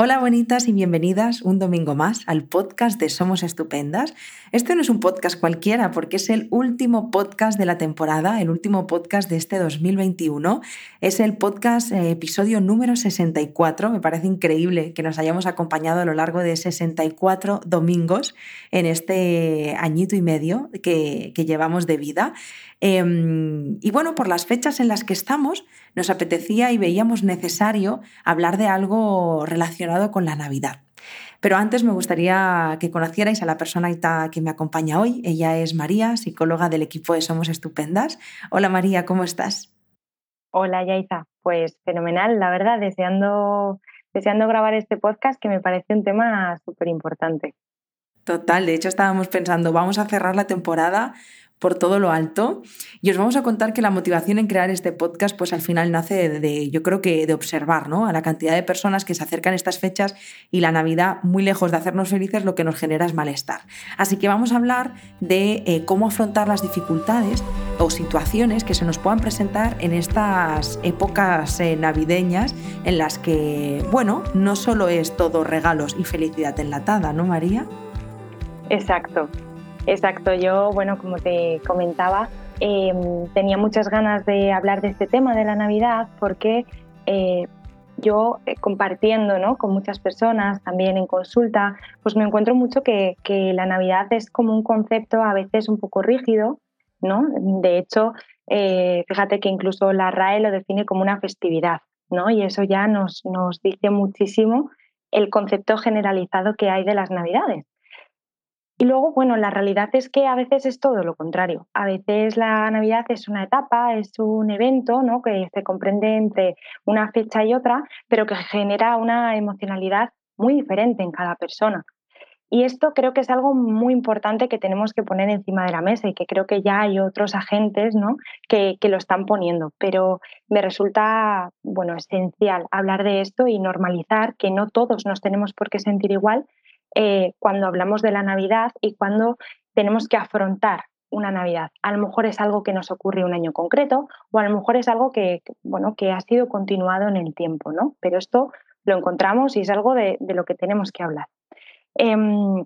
Hola bonitas y bienvenidas un domingo más al podcast de Somos Estupendas. Este no es un podcast cualquiera porque es el último podcast de la temporada, el último podcast de este 2021. Es el podcast eh, episodio número 64. Me parece increíble que nos hayamos acompañado a lo largo de 64 domingos en este añito y medio que, que llevamos de vida. Em, y bueno, por las fechas en las que estamos, nos apetecía y veíamos necesario hablar de algo relacionado con la Navidad. Pero antes me gustaría que conocierais a la persona que me acompaña hoy. Ella es María, psicóloga del equipo de Somos Estupendas. Hola María, ¿cómo estás? Hola Yaita, pues fenomenal, la verdad, deseando, deseando grabar este podcast que me parece un tema súper importante. Total, de hecho estábamos pensando, vamos a cerrar la temporada por todo lo alto. Y os vamos a contar que la motivación en crear este podcast, pues al final nace de, yo creo que de observar, ¿no? A la cantidad de personas que se acercan estas fechas y la Navidad, muy lejos de hacernos felices, lo que nos genera es malestar. Así que vamos a hablar de eh, cómo afrontar las dificultades o situaciones que se nos puedan presentar en estas épocas eh, navideñas en las que, bueno, no solo es todo regalos y felicidad enlatada, ¿no, María? Exacto. Exacto, yo, bueno, como te comentaba, em, tenía muchas ganas de hablar de este tema de la Navidad porque eh, yo eh, compartiendo ¿no? con muchas personas, también en consulta, pues me encuentro mucho que, la Navidad es como un concepto a veces un poco rígido, ¿no? De hecho, eh, fíjate que incluso la RAE lo define como una festividad, ¿no? Y eso ya nos, nos dice muchísimo el concepto generalizado que hay de las Navidades. Y luego, bueno, la realidad es que a veces es todo lo contrario. A veces la Navidad es una etapa, es un evento ¿no? que se comprende entre una fecha y otra, pero que genera una emocionalidad muy diferente en cada persona. Y esto creo que es algo muy importante que tenemos que poner encima de la mesa y que creo que ya hay otros agentes ¿no? que, que lo están poniendo. Pero me resulta bueno, esencial hablar de esto y normalizar que no todos nos tenemos por qué sentir igual eh, cuando hablamos de la Navidad y cuando tenemos que afrontar una Navidad. A lo mejor es algo que nos ocurre un año concreto o a lo mejor es algo que, bueno, que ha sido continuado en el tiempo, ¿no? Pero esto lo encontramos y es algo de, lo que tenemos que hablar. Em,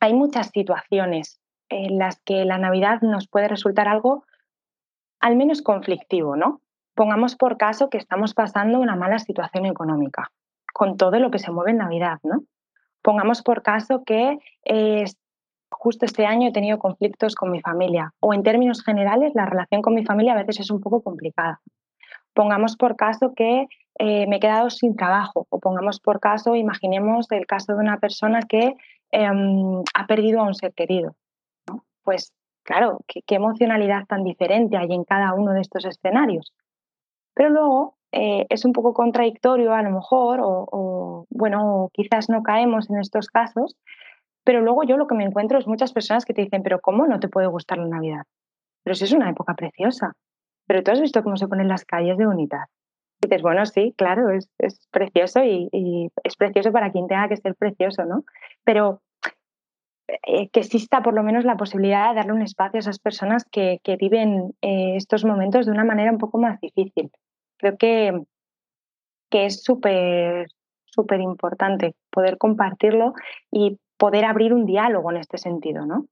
hay muchas situaciones en las que la Navidad nos puede resultar algo al menos conflictivo, ¿no? Pongamos por caso que estamos pasando una mala situación económica, con todo lo que se mueve en Navidad, ¿no? Pongamos por caso que eh, justo este año he tenido conflictos con mi familia o en términos generales la relación con mi familia a veces es un poco complicada. Pongamos por caso que eh, me he quedado sin trabajo o pongamos por caso, imaginemos el caso de una persona que em, ha perdido a un ser querido. Pues claro, ¿qué, qué emocionalidad tan diferente hay en cada uno de estos escenarios. Pero luego eh, es un poco contradictorio a lo mejor, o, bueno, quizás no caemos en estos casos, pero luego yo lo que me encuentro es muchas personas que te dicen, pero ¿cómo no te puede gustar la Navidad? Pero si es una época preciosa. Pero tú has visto cómo se ponen las calles de bonitas. Y dices, bueno, sí, claro, es, precioso y, es precioso para quien tenga que ser precioso, ¿no? Pero eh, que exista por lo menos la posibilidad de darle un espacio a esas personas que, viven eh, estos momentos de una manera un poco más difícil creo que, que es súper, súper importante poder compartirlo y poder abrir un diálogo en este sentido, ¿no?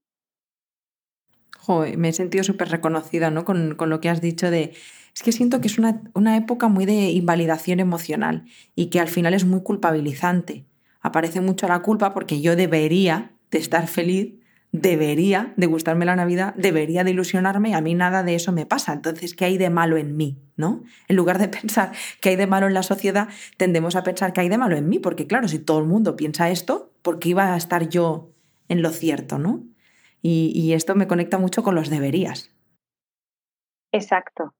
me he sentido súper reconocida ¿no? Con, con, lo que has dicho de... Es que siento que es una, una época muy de invalidación emocional y que al final es muy culpabilizante. Aparece mucho la culpa porque yo debería de estar feliz debería de gustarme la Navidad, debería de ilusionarme a mí nada de eso me pasa. Entonces, ¿qué hay de malo en mí? ¿No? En lugar de pensar que hay de malo en la sociedad, tendemos a pensar que hay de malo en mí, porque claro, si todo el mundo piensa esto, ¿por qué iba a estar yo en lo cierto? ¿no? Y, y esto me conecta mucho con los deberías. Exacto,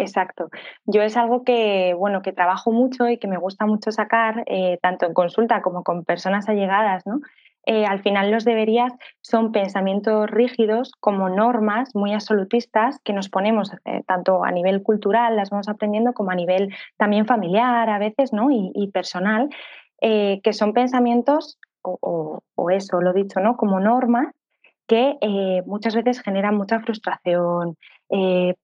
Exacto. Yo es algo que, bueno, que trabajo mucho y que me gusta mucho sacar, eh, tanto en consulta como con personas allegadas, ¿no? Eh, al final los deberías son pensamientos rígidos como normas muy absolutistas que nos ponemos eh, tanto a nivel cultural, las vamos aprendiendo, como a nivel también familiar a veces ¿no? y, personal, eh, que son pensamientos, o, eso lo dicho, ¿no? como normas que muchas veces generan mucha frustración,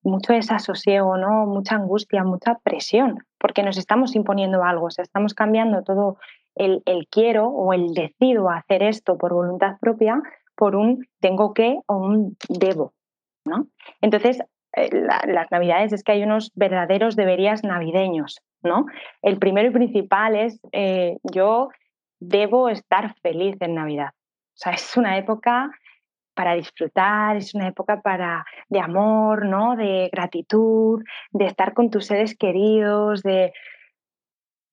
mucho desasosiego, ¿no? mucha angustia, mucha presión, porque nos estamos imponiendo algo, o estamos cambiando todo el, el, quiero o el decido hacer esto por voluntad propia por un tengo que o un debo, ¿no? Entonces, eh, las navidades es que hay unos verdaderos deberías navideños, ¿no? El primero y principal es eh, yo debo estar feliz en Navidad. O sea, es una época para disfrutar, es una época para, de amor, ¿no? de gratitud, de estar con tus seres queridos, de...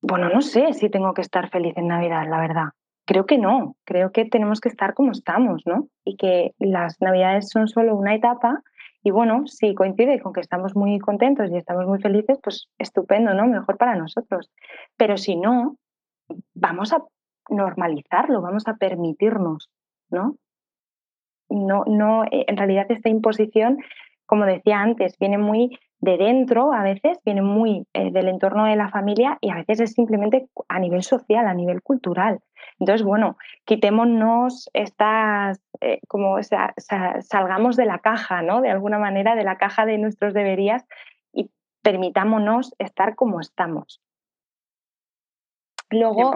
Bueno, no sé si tengo que estar feliz en Navidad, la verdad. Creo que no, creo que tenemos que estar como estamos, ¿no? Y que las Navidades son solo una etapa y bueno, si coincide con que estamos muy contentos y estamos muy felices, pues estupendo, ¿no? Mejor para nosotros. Pero si no, vamos a normalizarlo, vamos a permitirnos, ¿no? no, no, eh, en realidad esta imposición, como decía antes, viene muy de dentro a veces, viene muy eh, del entorno de la familia y a veces es simplemente a nivel social, a nivel cultural. Entonces, bueno, quitémonos estas, eh, como salgamos de la caja, ¿no? De alguna manera, de la caja de nuestros deberías y permitámonos estar como estamos. Luego,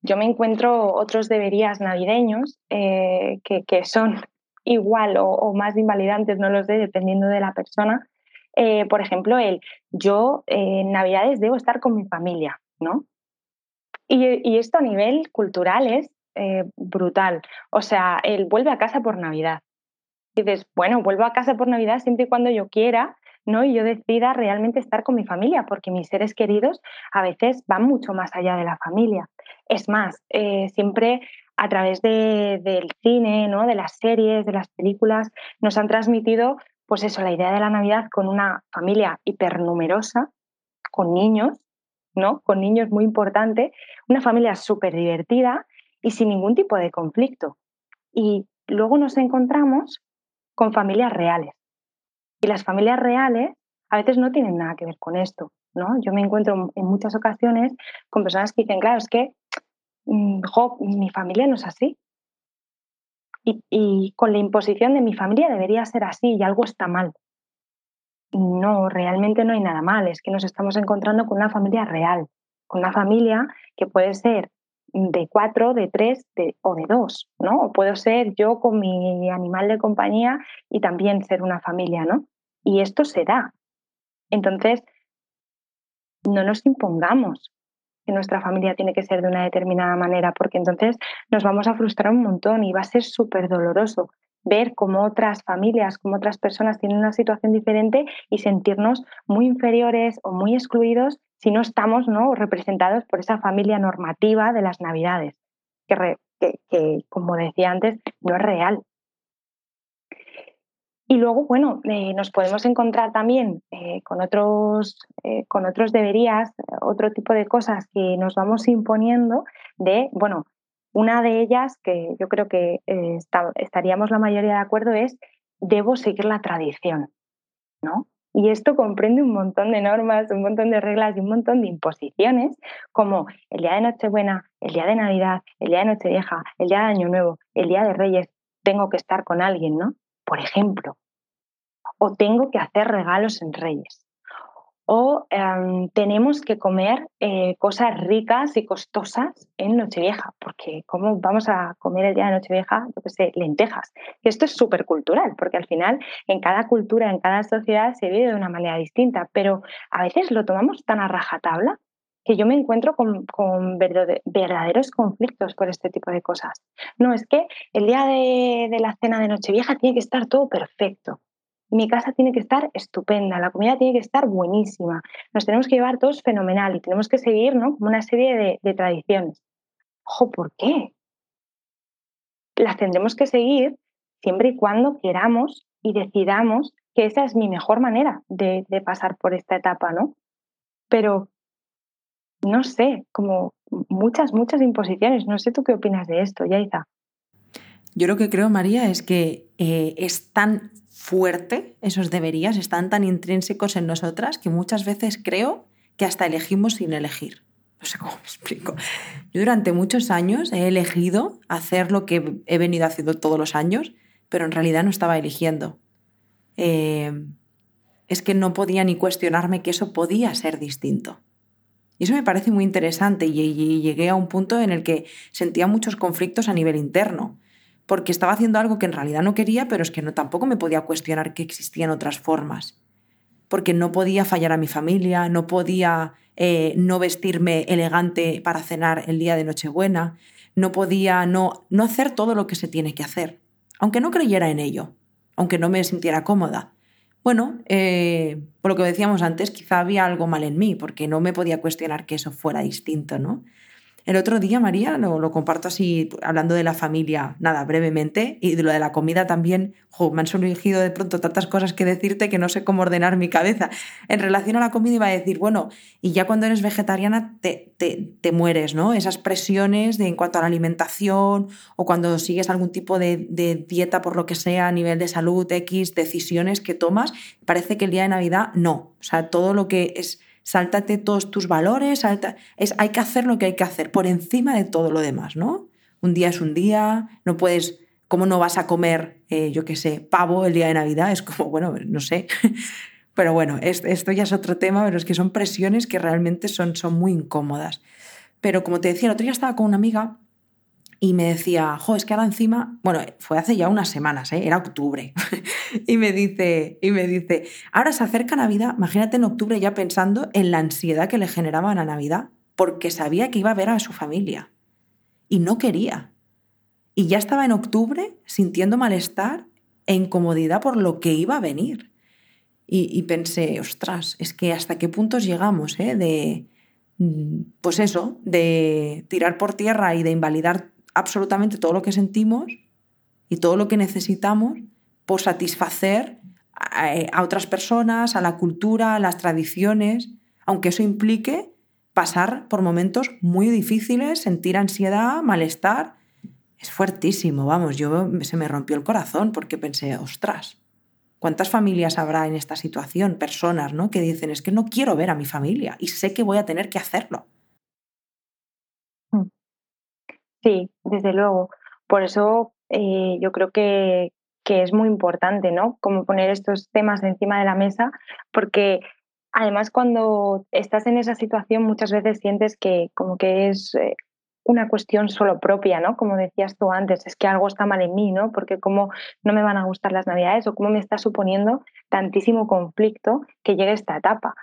yo me encuentro otros deberías navideños eh, que, son igual o, más invalidantes, no los sé, dependiendo de la persona. Eh, por ejemplo, el yo en Navidades debo estar con mi familia, ¿no? Y, esto a nivel cultural es eh, brutal. O sea, él vuelve a casa por Navidad. Y dices, bueno, vuelvo a casa por Navidad siempre y cuando yo quiera, ¿no? Y yo decida realmente estar con mi familia, porque mis seres queridos a veces van mucho más allá de la familia. Es más, eh, siempre a través del cine, ¿no? de las series, de las películas, nos han transmitido, pues eso, la idea de la Navidad con una familia hipernumerosa, con niños, ¿no? Con niños muy importante, una familia súper divertida y sin ningún tipo de conflicto. Y luego nos encontramos con familias reales. Y las familias reales a veces no tienen nada que ver con esto, ¿no? Yo me encuentro en muchas ocasiones con personas que dicen, claro, es que mi familia no es así. Y, con la imposición de mi familia debería ser así y algo está mal. No, realmente no hay nada mal, es que nos estamos encontrando con una familia real, con una familia que puede ser de cuatro, de tres o de dos, ¿no? O puedo ser yo con mi animal de compañía y también ser una familia, ¿no? Y esto se da. Entonces, no nos impongamos que nuestra familia tiene que ser de una determinada manera, porque entonces nos vamos a frustrar un montón y va a ser súper doloroso ver cómo otras familias, cómo otras personas tienen una situación diferente y sentirnos muy inferiores o muy excluidos si no estamos ¿no? representados por esa familia normativa de las Navidades, que, que como decía antes, no es real. Y luego, bueno, eh, nos podemos encontrar también eh, con, otros, eh, con otros deberías, otro tipo de cosas que nos vamos imponiendo de, bueno, una de ellas que yo creo que estaríamos la mayoría de acuerdo es, debo seguir la tradición, ¿no? Y esto comprende un montón de normas, un montón de reglas y un montón de imposiciones, como el día de Nochebuena, el día de Navidad, el día de Nochevieja, el día de Año Nuevo, el día de Reyes, tengo que estar con alguien, ¿no? Por ejemplo, o tengo que hacer regalos en Reyes. O em, tenemos que comer eh, cosas ricas y costosas en Nochevieja, porque ¿cómo vamos a comer el día de Nochevieja, yo qué sé, lentejas? Esto es súper cultural, porque al final en cada cultura, en cada sociedad se vive de una manera distinta, pero a veces lo tomamos tan a rajatabla que yo me encuentro con, verdaderos conflictos por este tipo de cosas. No, es que el día de, de la cena de Nochevieja tiene que estar todo perfecto mi casa tiene que estar estupenda, la comida tiene que estar buenísima, nos tenemos que llevar todos fenomenal y tenemos que seguir ¿no? como una serie de, tradiciones. Ojo, ¿por qué? Las tendremos que seguir siempre y cuando queramos y decidamos que esa es mi mejor manera de, pasar por esta etapa, ¿no? Pero no sé, como muchas, muchas imposiciones. No sé tú qué opinas de esto, Yaiza. Yo lo que creo, María, es que eh, es tan fuerte, esos deberías, están tan intrínsecos en nosotras que muchas veces creo que hasta elegimos sin elegir. No sé cómo me explico. Yo durante muchos años he elegido hacer lo que he venido haciendo todos los años, pero en realidad no estaba eligiendo. Eh, es que no podía ni cuestionarme que eso podía ser distinto. Y eso me parece muy interesante y llegué a un punto en el que sentía muchos conflictos a nivel interno, porque estaba haciendo algo que en realidad no quería, pero es que no, tampoco me podía cuestionar que existían otras formas, porque no podía fallar a mi familia, no podía eh, no vestirme elegante para cenar el día de Nochebuena, no podía no, no hacer todo lo que se tiene que hacer, aunque no creyera en ello, aunque no me sintiera cómoda. Bueno, eh, por lo que decíamos antes, quizá había algo mal en mí, porque no me podía cuestionar que eso fuera distinto, ¿no? El otro día, María, lo, comparto así, hablando de la familia, nada, brevemente, y de lo de la comida también, me han surgido de pronto tantas cosas que decirte que no sé cómo ordenar mi cabeza. En relación a la comida iba a decir, bueno, y ya cuando eres vegetariana te, te, mueres, ¿no? Esas presiones de, en cuanto a la alimentación o cuando sigues algún tipo de, de dieta por lo que sea a nivel de salud, X, decisiones que tomas, parece que el día de Navidad no. O sea, todo lo que es sáltate todos tus valores, es, hay que hacer lo que hay que hacer por encima de todo lo demás, ¿no? Un día es un día, no puedes, ¿cómo no vas a comer, eh, yo qué sé, pavo el día de Navidad? Es como, bueno, no sé. Pero bueno, esto ya es otro tema, pero es que son presiones que realmente son, son muy incómodas. Pero como te decía, el otro día estaba con una amiga y me decía, jo, es que ahora encima, bueno, fue hace ya unas semanas, ¿eh? era octubre, y me dice, y me dice, ahora se acerca Navidad, imagínate en octubre ya pensando en la ansiedad que le generaba la Navidad, porque sabía que iba a ver a su familia y no quería. Y ya estaba en octubre sintiendo malestar e incomodidad por lo que iba a venir. Y, pensé, ostras, es que hasta qué puntos llegamos, ¿eh? De, mm, pues eso, de tirar por tierra y de invalidar absolutamente todo lo que sentimos y todo lo que necesitamos por satisfacer a, otras personas, a la cultura, a las tradiciones, aunque eso implique pasar por momentos muy difíciles, sentir ansiedad, malestar. Es fuertísimo, vamos, yo se me rompió el corazón porque pensé, ostras, ¿cuántas familias habrá en esta situación? Personas, ¿no? Que dicen, es que no quiero ver a mi familia y sé que voy a tener que hacerlo. Sí, desde luego. Por eso eh, yo creo que, que, es muy importante, ¿no? Como poner estos temas encima de la mesa, porque además cuando estás en esa situación muchas veces sientes que como que es eh, una cuestión solo propia, ¿no? Como decías tú antes, es que algo está mal en mí, ¿no? Porque cómo no me van a gustar las navidades o cómo me está suponiendo tantísimo conflicto que llegue esta etapa.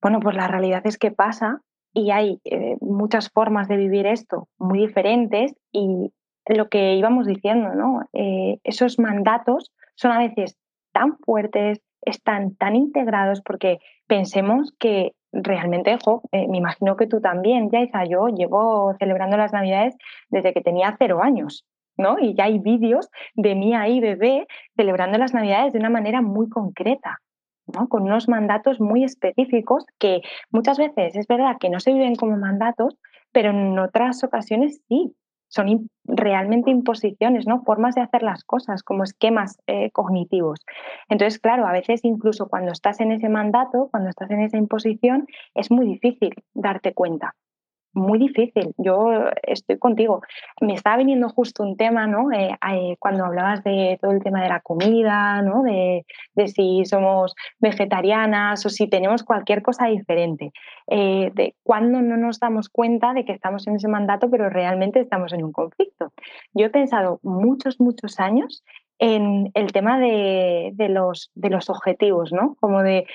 Bueno, pues la realidad es que pasa y hay eh, muchas formas de vivir esto muy diferentes y lo que íbamos diciendo, ¿no? Eh, esos mandatos son a veces tan fuertes, están tan integrados porque pensemos que realmente, eh, me imagino que tú también, Yaiza, yo llevo celebrando las Navidades desde que tenía cero años. ¿no? Y ya hay vídeos de mí ahí, bebé, celebrando las Navidades de una manera muy concreta con unos mandatos muy específicos que muchas veces es verdad que no se viven como mandatos, pero en otras ocasiones sí, son realmente imposiciones, ¿no? formas de hacer las cosas, como esquemas eh, cognitivos. Entonces, claro, a veces incluso cuando estás en ese mandato, cuando estás en esa imposición, es muy difícil darte cuenta muy difícil. Yo estoy contigo. Me estaba viniendo justo un tema, ¿no? Eh, eh, cuando hablabas de todo el tema de la comida, ¿no? De, si somos vegetarianas o si tenemos cualquier cosa diferente. Eh, de cuando no nos damos cuenta de que estamos en ese mandato, pero realmente estamos en un conflicto. Yo he pensado muchos, muchos años en el tema de, los, de los objetivos, ¿no? Como de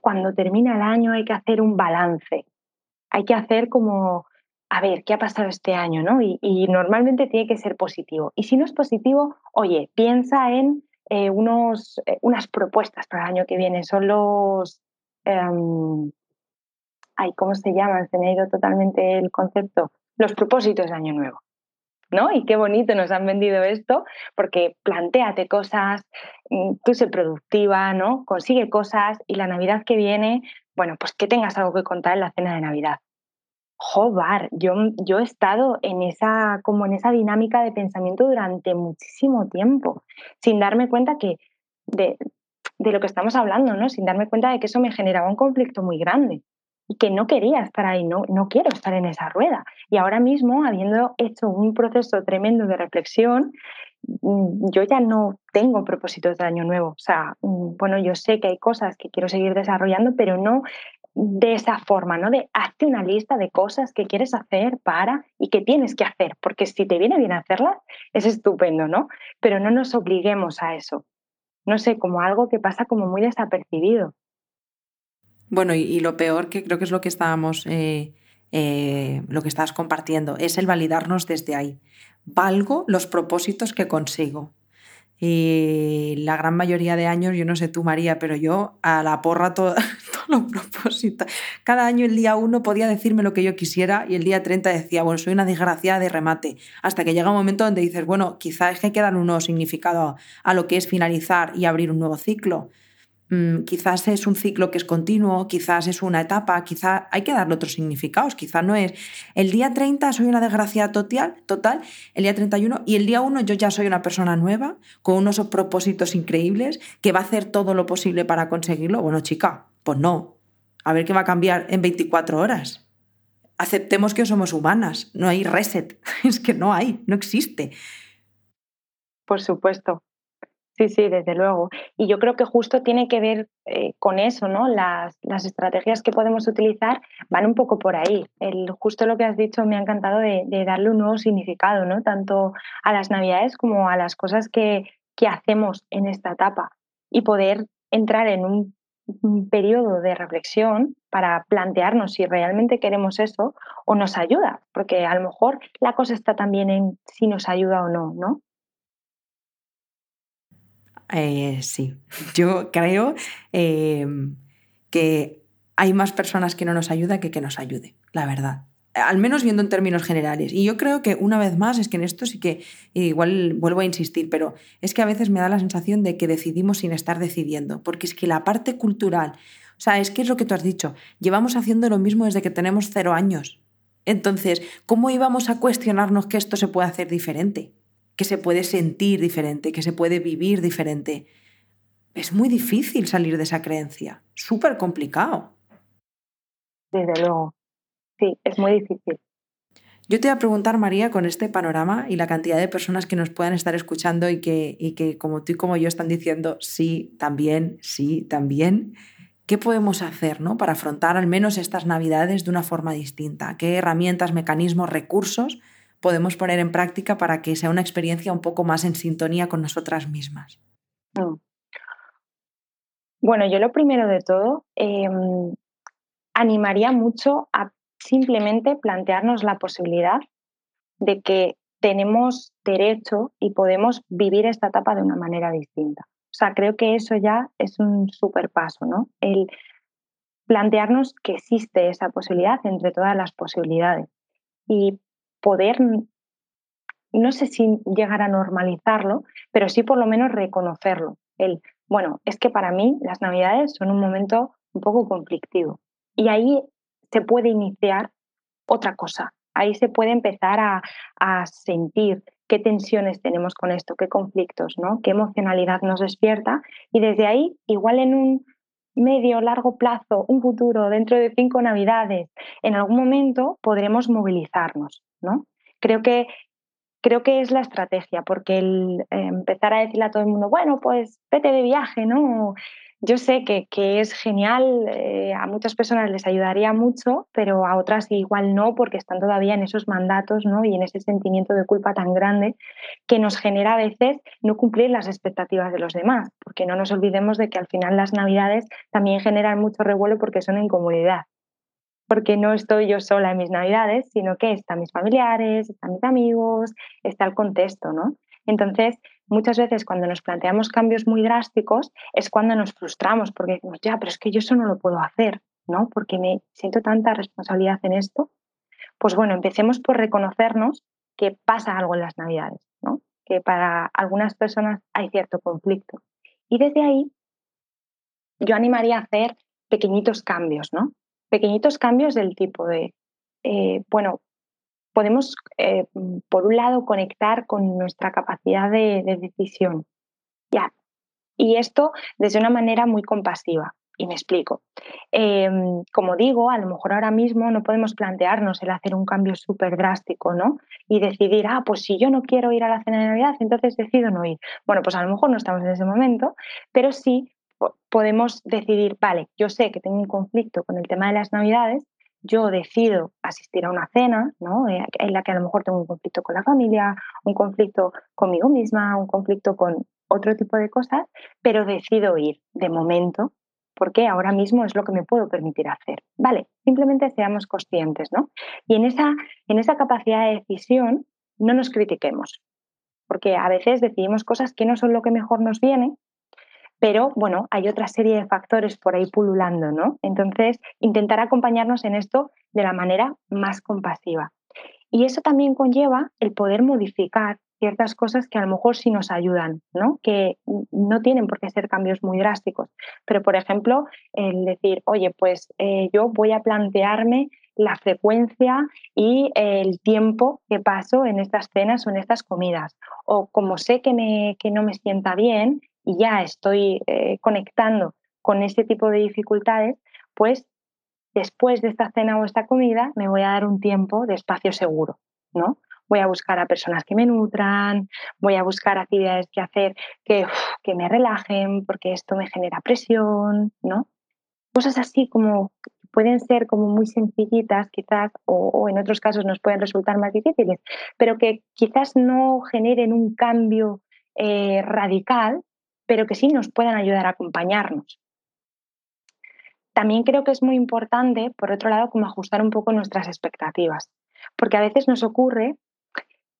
cuando termina el año hay que hacer un balance hay que hacer como, a ver, ¿qué ha pasado este año? ¿no? Y, normalmente tiene que ser positivo. Y si no es positivo, oye, piensa en eh, unos, eh, unas propuestas para el año que viene. Son los... Em, ay, ¿cómo se llaman? Se me ha ido totalmente el concepto. Los propósitos de Año Nuevo. Y qué bonito nos han vendido esto, porque planteate cosas, mm, tú sé productiva, ¿no? Consigue cosas y la Navidad que viene, bueno, pues que tengas algo que contar en la cena de Navidad. Jobar, yo, yo he estado en esa, como en esa dinámica de pensamiento durante muchísimo tiempo, sin darme cuenta que de, de lo que estamos hablando, ¿no? Sin darme cuenta de que eso me generaba un conflicto muy grande y que no quería estar ahí, no, no quiero estar en esa rueda. Y ahora mismo, habiendo hecho un proceso tremendo de reflexión, mm, yo ya no tengo propósitos de año nuevo. O sea, mm, bueno, yo sé que hay cosas que quiero seguir desarrollando, pero no de esa forma, ¿no? De hazte una lista de cosas que quieres hacer para y que tienes que hacer, porque si te viene bien hacerlas, es estupendo, ¿no? Pero no nos obliguemos a eso. No sé, como algo que pasa como muy desapercibido. Bueno, y, lo peor, que creo que es lo que estábamos, eh, eh, lo que estás compartiendo, es el validarnos desde ahí. Valgo los propósitos que consigo. Y la gran mayoría de años, yo no sé tú, María, pero yo a la porra todo, todos los propósitos. Cada año, el día uno, podía decirme lo que yo quisiera y el día 30 decía, bueno, soy una desgraciada de remate. Hasta que llega un momento donde dices, bueno, quizás es que hay que dar un nuevo significado a lo que es finalizar y abrir un nuevo ciclo. Mm, quizás es un ciclo que es continuo, quizás es una etapa, quizás hay que darle otros significados, quizás no es el día 30 soy una desgracia total, total, el día 31 y el día 1 yo ya soy una persona nueva, con unos propósitos increíbles, que va a hacer todo lo posible para conseguirlo. Bueno, chica, pues no. A ver qué va a cambiar en 24 horas. Aceptemos que somos humanas, no hay reset, es que no hay, no existe. Por supuesto, Sí, sí, desde luego. Y yo creo que justo tiene que ver eh, con eso, ¿no? Las, estrategias que podemos utilizar van un poco por ahí. El, justo lo que has dicho me ha encantado de, darle un nuevo significado, ¿no? Tanto a las navidades como a las cosas que, que hacemos en esta etapa y poder entrar en un, un periodo de reflexión para plantearnos si realmente queremos eso o nos ayuda, porque a lo mejor la cosa está también en si nos ayuda o no, ¿no? Eh, sí, yo creo em, que hay más personas que no nos ayudan que que nos ayude, la verdad. Al menos viendo en términos generales. Y yo creo que una vez más es que en esto sí que igual vuelvo a insistir, pero es que a veces me da la sensación de que decidimos sin estar decidiendo, porque es que la parte cultural, o sea, es que es lo que tú has dicho, llevamos haciendo lo mismo desde que tenemos cero años. Entonces, ¿cómo íbamos a cuestionarnos que esto se puede hacer diferente? Que se puede sentir diferente, que se puede vivir diferente. Es muy difícil salir de esa creencia, súper complicado. Desde luego, sí, es muy difícil. Yo te voy a preguntar, María, con este panorama y la cantidad de personas que nos puedan estar escuchando y que, y que como tú y como yo están diciendo, sí, también, sí, también, ¿qué podemos hacer ¿no? para afrontar al menos estas navidades de una forma distinta? ¿Qué herramientas, mecanismos, recursos podemos poner en práctica para que sea una experiencia un poco más en sintonía con nosotras mismas? Mm. Bueno, yo lo primero de todo, em, animaría mucho a simplemente plantearnos la posibilidad de que tenemos derecho y podemos vivir esta etapa de una manera distinta. O sea, creo que eso ya es un súper paso, ¿no? El plantearnos que existe esa posibilidad entre todas las posibilidades. Y poder, no sé si llegar a normalizarlo, pero sí por lo menos reconocerlo. El, bueno, es que para mí las navidades son un momento un poco conflictivo. Y ahí se puede iniciar otra cosa. Ahí se puede empezar a, a sentir qué tensiones tenemos con esto, qué conflictos, ¿no? qué emocionalidad nos despierta. Y desde ahí, igual en un medio, largo plazo, un futuro, dentro de cinco navidades, en algún momento podremos movilizarnos. ¿No? Creo que, creo que es la estrategia, porque el eh, empezar a decirle a todo el mundo, bueno, pues vete de viaje, ¿no? Yo sé que, es genial, eh, a muchas personas les ayudaría mucho, pero a otras igual no, porque están todavía en esos mandatos ¿no? y en ese sentimiento de culpa tan grande que nos genera a veces no cumplir las expectativas de los demás, porque no nos olvidemos de que al final las navidades también generan mucho revuelo porque son incomodidad porque no estoy yo sola en mis navidades, sino que están mis familiares, están mis amigos, está el contexto, ¿no? Entonces, muchas veces cuando nos planteamos cambios muy drásticos es cuando nos frustramos porque decimos, ya, pero es que yo eso no lo puedo hacer, ¿no? Porque me siento tanta responsabilidad en esto. Pues bueno, empecemos por reconocernos que pasa algo en las navidades, ¿no? Que para algunas personas hay cierto conflicto. Y desde ahí yo animaría a hacer pequeñitos cambios, ¿no? Pequeñitos cambios del tipo de, eh, bueno, podemos, eh, por un lado, conectar con nuestra capacidad de, decisión. Ya. Y esto desde una manera muy compasiva. Y me explico. Em, como digo, a lo mejor ahora mismo no podemos plantearnos el hacer un cambio súper drástico, ¿no? Y decidir, ah, pues si yo no quiero ir a la cena de Navidad, entonces decido no ir. Bueno, pues a lo mejor no estamos en ese momento, pero sí podemos decidir, vale, yo sé que tengo un conflicto con el tema de las navidades, yo decido asistir a una cena, ¿no? Eh, en la que a lo mejor tengo un conflicto con la familia, un conflicto conmigo misma, un conflicto con otro tipo de cosas, pero decido ir de momento porque ahora mismo es lo que me puedo permitir hacer. Vale, simplemente seamos conscientes, ¿no? Y en esa, en esa capacidad de decisión no nos critiquemos, porque a veces decidimos cosas que no son lo que mejor nos viene, pero bueno, hay otra serie de factores por ahí pululando, ¿no? Entonces, intentar acompañarnos en esto de la manera más compasiva. Y eso también conlleva el poder modificar ciertas cosas que a lo mejor sí nos ayudan, ¿no? Que no tienen por qué ser cambios muy drásticos. Pero, por ejemplo, el decir, oye, pues eh, yo voy a plantearme la frecuencia y el tiempo que paso en estas cenas o en estas comidas. O como sé que, me, que no me sienta bien y ya estoy eh, conectando con ese tipo de dificultades, pues después de esta cena o esta comida me voy a dar un tiempo de espacio seguro, ¿no? Voy a buscar a personas que me nutran, voy a buscar actividades que hacer que, que me relajen, porque esto me genera presión, ¿no? Cosas así como pueden ser como muy sencillitas quizás o, en otros casos nos pueden resultar más difíciles, pero que quizás no generen un cambio eh, radical, pero que sí nos puedan ayudar a acompañarnos. También creo que es muy importante, por otro lado, como ajustar un poco nuestras expectativas, porque a veces nos ocurre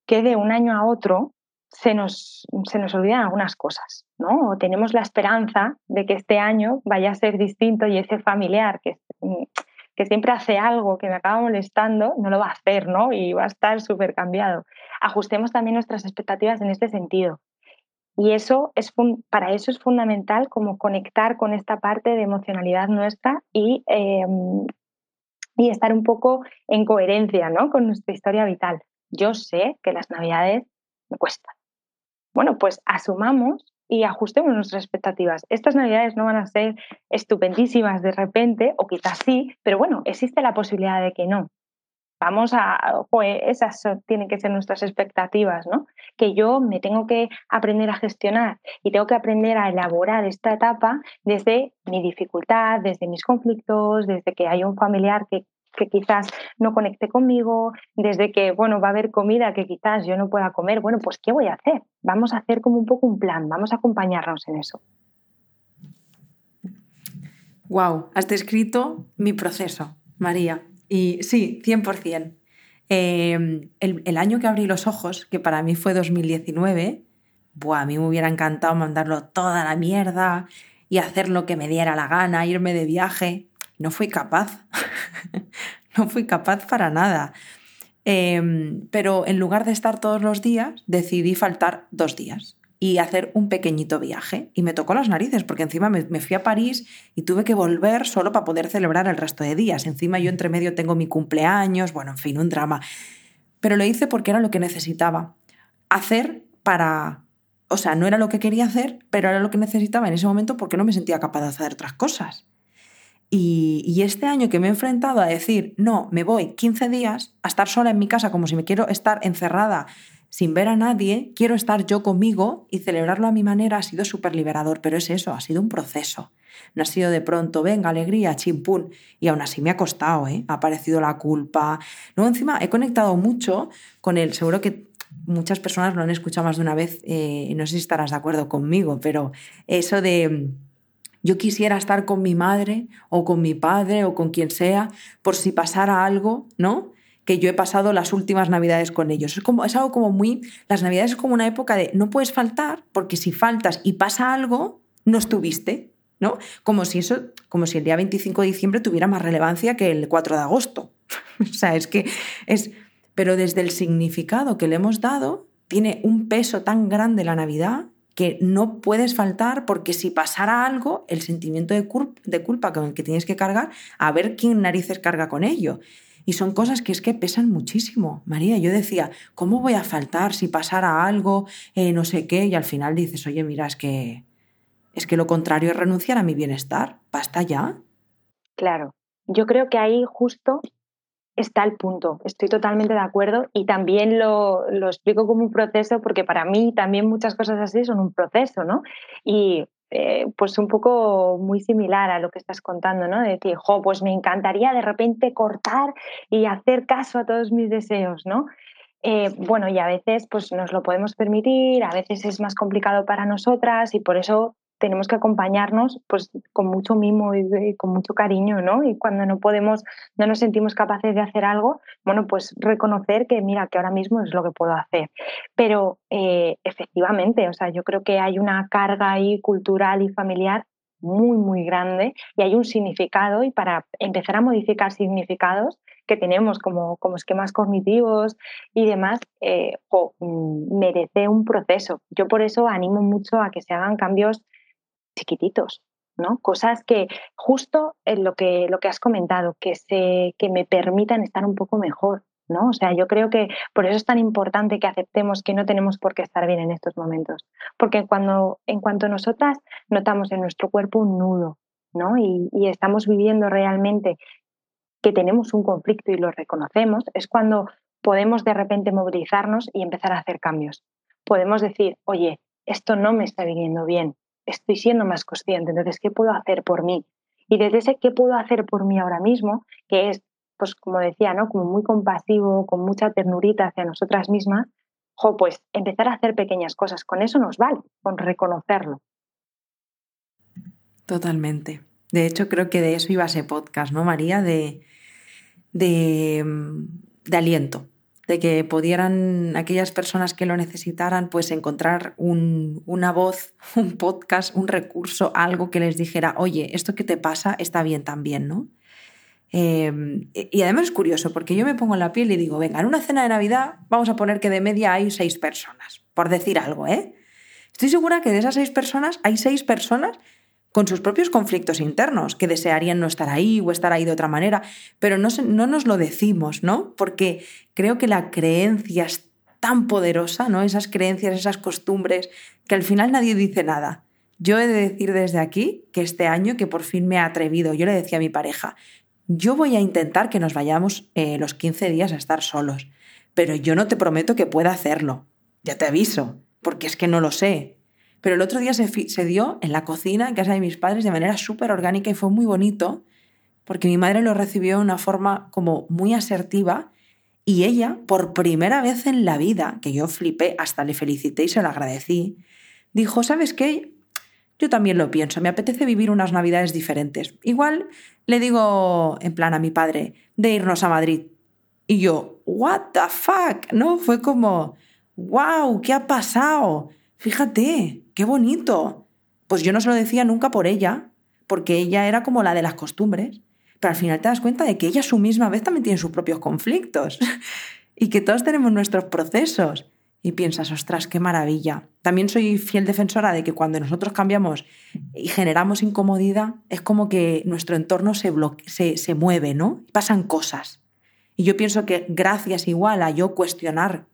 que de un año a otro se nos, se nos olvidan algunas cosas, ¿no? O tenemos la esperanza de que este año vaya a ser distinto y ese familiar que, que siempre hace algo que me acaba molestando, no lo va a hacer, ¿no? Y va a estar súper cambiado. Ajustemos también nuestras expectativas en este sentido. Y eso es para eso es fundamental como conectar con esta parte de emocionalidad nuestra y, em, y estar un poco en coherencia ¿no? con nuestra historia vital. Yo sé que las navidades me cuestan. Bueno, pues asumamos y ajustemos nuestras expectativas. Estas navidades no van a ser estupendísimas de repente, o quizás sí, pero bueno, existe la posibilidad de que no. Vamos a, pues esas tienen que ser nuestras expectativas, ¿no? Que yo me tengo que aprender a gestionar y tengo que aprender a elaborar esta etapa desde mi dificultad, desde mis conflictos, desde que hay un familiar que que quizás no conecte conmigo, desde que, bueno, va a haber comida que quizás yo no pueda comer, bueno, pues ¿qué voy a hacer? Vamos a hacer como un poco un plan, vamos a acompañarnos en eso. Wow, has descrito mi proceso, María. Y sí, 100%. Em, el, el, año que abrí los ojos, que para mí fue 2019, buah, a mí me hubiera encantado mandarlo toda la mierda y hacer lo que me diera la gana, irme de viaje. No fui capaz. no fui capaz para nada. Em, pero en lugar de estar todos los días, decidí faltar dos días y hacer un pequeñito viaje. Y me tocó las narices, porque encima me, fui a París y tuve que volver solo para poder celebrar el resto de días. Encima yo entre medio tengo mi cumpleaños, bueno, en fin, un drama. Pero lo hice porque era lo que necesitaba. Hacer para... O sea, no era lo que quería hacer, pero era lo que necesitaba en ese momento porque no me sentía capaz de hacer otras cosas. Y, este año que me he enfrentado a decir, no, me voy 15 días a estar sola en mi casa como si me quiero estar encerrada sin ver a nadie, quiero estar yo conmigo y celebrarlo a mi manera ha sido súper liberador, pero es eso, ha sido un proceso. No ha sido de pronto, venga, alegría, chimpún. Y aún así me ha costado, ¿eh? Ha aparecido la culpa. Luego encima he conectado mucho con él. Seguro que muchas personas lo han escuchado más de una vez, eh, no sé si estarás de acuerdo conmigo, pero eso de yo quisiera estar con mi madre o con mi padre o con quien sea por si pasara algo, ¿no? Que yo he pasado las últimas navidades con ellos. Es, como, es algo como muy... Las navidades es como una época de no puedes faltar porque si faltas y pasa algo, no estuviste, ¿no? Como si eso, como si el día 25 de diciembre tuviera más relevancia que el 4 de agosto. o sea, es que es... Pero desde el significado que le hemos dado, tiene un peso tan grande la Navidad que no puedes faltar porque si pasara algo, el sentimiento de, culpa con el que tienes que cargar, a ver quién narices carga con ello. Y son cosas que es que pesan muchísimo. María, yo decía, ¿cómo voy a faltar si pasara algo, eh, no sé qué? Y al final dices, oye, mira, es que, es que lo contrario es renunciar a mi bienestar. Basta ya. Claro. Yo creo que ahí justo está el punto. Estoy totalmente de acuerdo y también lo, lo, explico como un proceso porque para mí también muchas cosas así son un proceso, ¿no? Y eh, pues un poco muy similar a lo que estás contando, ¿no? De decir, jo, pues me encantaría de repente cortar y hacer caso a todos mis deseos, ¿no? Eh, bueno, y a veces pues nos lo podemos permitir, a veces es más complicado para nosotras y por eso tenemos que acompañarnos pues con mucho mimo y, con mucho cariño, ¿no? Y cuando no podemos, no nos sentimos capaces de hacer algo, bueno, pues reconocer que mira, que ahora mismo es lo que puedo hacer. Pero eh, efectivamente, o sea, yo creo que hay una carga ahí cultural y familiar muy, muy grande y hay un significado y para empezar a modificar significados que tenemos como, como esquemas cognitivos y demás, eh, mm, merece un proceso. Yo por eso animo mucho a que se hagan cambios chiquititos, ¿no? Cosas que justo en lo que, lo que has comentado, que, se, que me permitan estar un poco mejor, ¿no? O sea, yo creo que por eso es tan importante que aceptemos que no tenemos por qué estar bien en estos momentos, porque cuando, en cuanto nosotras notamos en nuestro cuerpo un nudo, ¿no? Y, y estamos viviendo realmente que tenemos un conflicto y lo reconocemos, es cuando podemos de repente movilizarnos y empezar a hacer cambios. Podemos decir, oye, esto no me está viniendo bien, estoy siendo más consciente, entonces, ¿qué puedo hacer por mí? Y desde ese qué puedo hacer por mí ahora mismo, que es, pues como decía, ¿no? Como muy compasivo, con mucha ternurita hacia nosotras mismas, jo, pues empezar a hacer pequeñas cosas, con eso nos vale, con reconocerlo. Totalmente. De hecho, creo que de eso iba ese podcast, ¿no, María? De, de, mm, de aliento, de que pudieran aquellas personas que lo necesitaran, pues encontrar una voz, un podcast, un recurso, algo que les dijera, oye, esto que te pasa está bien también, ¿no? Em, y además es curioso, porque yo me pongo en la piel y digo, venga, en una cena de Navidad vamos a poner que de media hay seis personas, por decir algo, ¿eh? Estoy segura que de esas seis personas hay seis personas con sus propios conflictos internos, que desearían no estar ahí o estar ahí de otra manera, pero no, no nos lo decimos, ¿no? Porque creo que la creencia es tan poderosa, ¿no? Esas creencias, esas costumbres, que al final nadie dice nada. Yo he de decir desde aquí que este año que por fin me he atrevido, yo le decía a mi pareja, yo voy a intentar que nos vayamos eh, los 15 días a estar solos, pero yo no te prometo que pueda hacerlo. Ya te aviso, porque es que no lo sé. Pero el otro día se, dio en la cocina, en casa de mis padres, de manera súper orgánica y fue muy bonito, porque mi madre lo recibió de una forma como muy asertiva y ella, por primera vez en la vida, que yo flipé, hasta le felicité y se lo agradecí, dijo, ¿sabes qué? Yo también lo pienso, me apetece vivir unas navidades diferentes. Igual le digo en plan a mi padre de irnos a Madrid. Y yo, ¿what the fuck? ¿No? Fue como, wow, ¿qué ha pasado? Fíjate, qué bonito. Pues yo no se lo decía nunca por ella, porque ella era como la de las costumbres, pero al final te das cuenta de que ella a su misma vez también tiene sus propios conflictos y que todos tenemos nuestros procesos. Y piensas, ostras, qué maravilla. También soy fiel defensora de que cuando nosotros cambiamos y generamos incomodidad, es como que nuestro entorno se, se, se mueve, ¿no? Pasan cosas. Y yo pienso que gracias igual a yo cuestionar,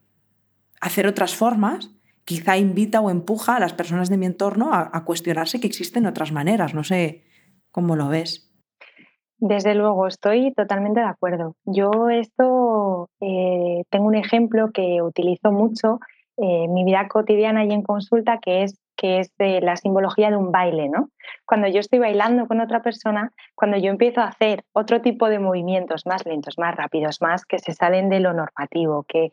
hacer otras formas, quizá invita o empuja a las personas de mi entorno a, cuestionarse que existen otras maneras. No sé cómo lo ves. Desde luego, estoy totalmente de acuerdo. Yo esto eh, tengo un ejemplo que utilizo mucho en mi vida cotidiana y en consulta, que es que es la simbología de un baile, ¿no? Cuando yo estoy bailando con otra persona, cuando yo empiezo a hacer otro tipo de movimientos más lentos, más rápidos, más que se salen de lo normativo, que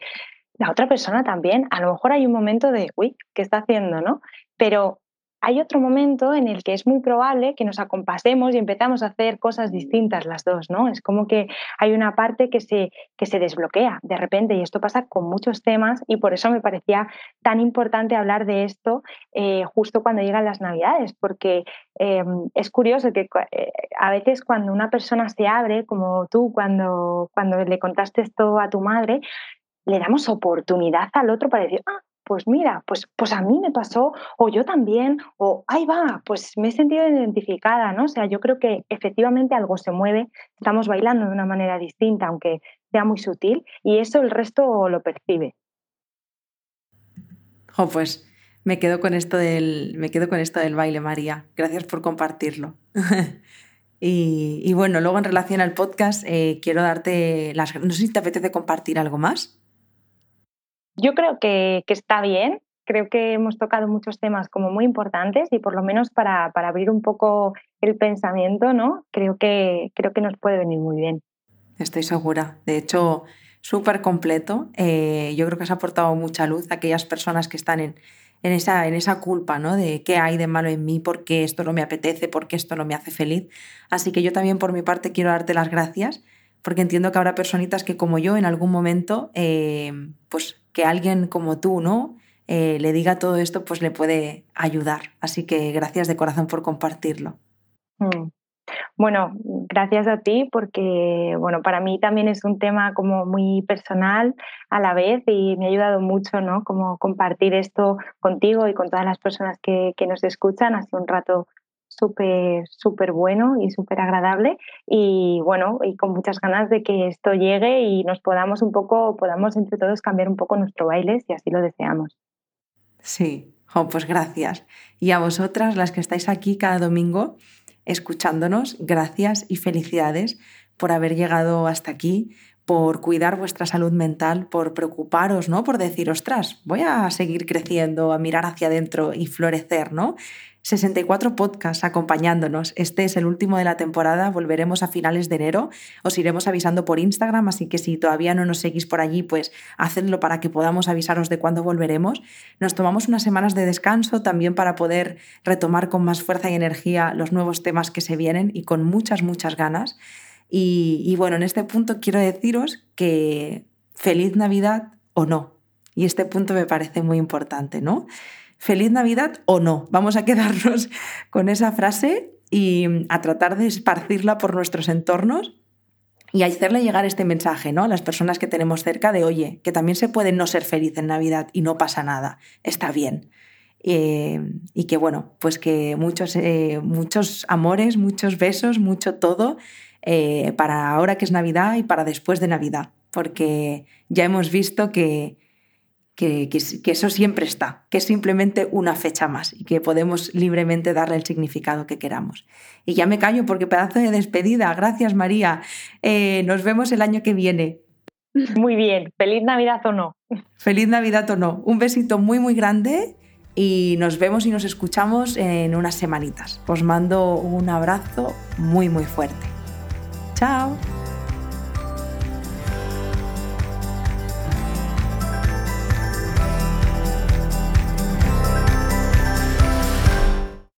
la otra persona también, a lo mejor hay un momento de, uy, ¿qué está haciendo? ¿no? Pero hay otro momento en el que es muy probable que nos acompasemos y empezamos a hacer cosas distintas las dos, ¿no? Es como que hay una parte que se, que se desbloquea de repente y esto pasa con muchos temas y por eso me parecía tan importante hablar de esto eh, justo cuando llegan las navidades, porque em, es curioso que eh, a veces cuando una persona se abre, como tú cuando, cuando le contaste esto a tu madre, le damos oportunidad al otro para decir, ah, pues mira, pues, pues a mí me pasó, o yo también, o ahí va, pues me he sentido identificada, ¿no? O sea, yo creo que efectivamente algo se mueve, estamos bailando de una manera distinta, aunque sea muy sutil, y eso el resto lo percibe. Oh, pues me quedo con esto del, me quedo con esto del baile, María. Gracias por compartirlo. y, bueno, luego en relación al podcast, eh, quiero darte las. No sé si te apetece compartir algo más. Yo creo que, está bien creo que hemos tocado muchos temas como muy importantes y por lo menos para, para abrir un poco el pensamiento, ¿no? Creo que, creo que nos puede venir muy bien. Estoy segura. De hecho, súper completo. Eh, yo creo que has aportado mucha luz a aquellas personas que están en, en, esa, en esa culpa, ¿no? De qué hay de malo en mí, por qué esto no me apetece, por qué esto no me hace feliz. Así que yo también por mi parte quiero darte las gracias porque entiendo que habrá personitas que como yo en algún momento, eh, pues que alguien como tú, ¿no? Eh, le diga todo esto, pues le puede ayudar. Así que gracias de corazón por compartirlo. Mm. Bueno, gracias a ti porque, bueno, para mí también es un tema como muy personal a la vez y me ha ayudado mucho, ¿no? Como compartir esto contigo y con todas las personas que, nos escuchan. Ha sido un rato súper, súper bueno y súper agradable y bueno, y con muchas ganas de que esto llegue y nos podamos un poco, podamos entre todos cambiar un poco nuestro baile si así lo deseamos. Sí, pues gracias. Y a vosotras, las que estáis aquí cada domingo escuchándonos, gracias y felicidades por haber llegado hasta aquí, por cuidar vuestra salud mental, por preocuparos, ¿no? Por decir, ostras, voy a seguir creciendo, a mirar hacia adentro y florecer, ¿no? 64 podcasts acompañándonos. Este es el último de la temporada, volveremos a finales de enero. Os iremos avisando por Instagram, así que si todavía no nos seguís por allí, pues hacedlo para que podamos avisaros de cuándo volveremos. Nos tomamos unas semanas de descanso también para poder retomar con más fuerza y energía los nuevos temas que se vienen y con muchas, muchas ganas. Y, y bueno, en este punto quiero deciros que feliz Navidad o no. Y este punto me parece muy importante, ¿no? Feliz Navidad o no. Vamos a quedarnos con esa frase y a tratar de esparcirla por nuestros entornos y hacerle llegar este mensaje ¿no? a las personas que tenemos cerca de, oye, que también se puede no ser feliz en Navidad y no pasa nada, está bien. Eh, y que bueno, pues que muchos, eh, muchos amores, muchos besos, mucho todo eh, para ahora que es Navidad y para después de Navidad, porque ya hemos visto que, que, eso siempre está, que es simplemente una fecha más y que podemos libremente darle el significado que queramos. Y ya me callo porque pedazo de despedida. Gracias María. Eh, nos vemos el año que viene. Muy bien. Feliz Navidad o no. Feliz Navidad o no. Un besito muy muy grande y nos vemos y nos escuchamos en unas semanitas. Os mando un abrazo muy muy fuerte. Chao.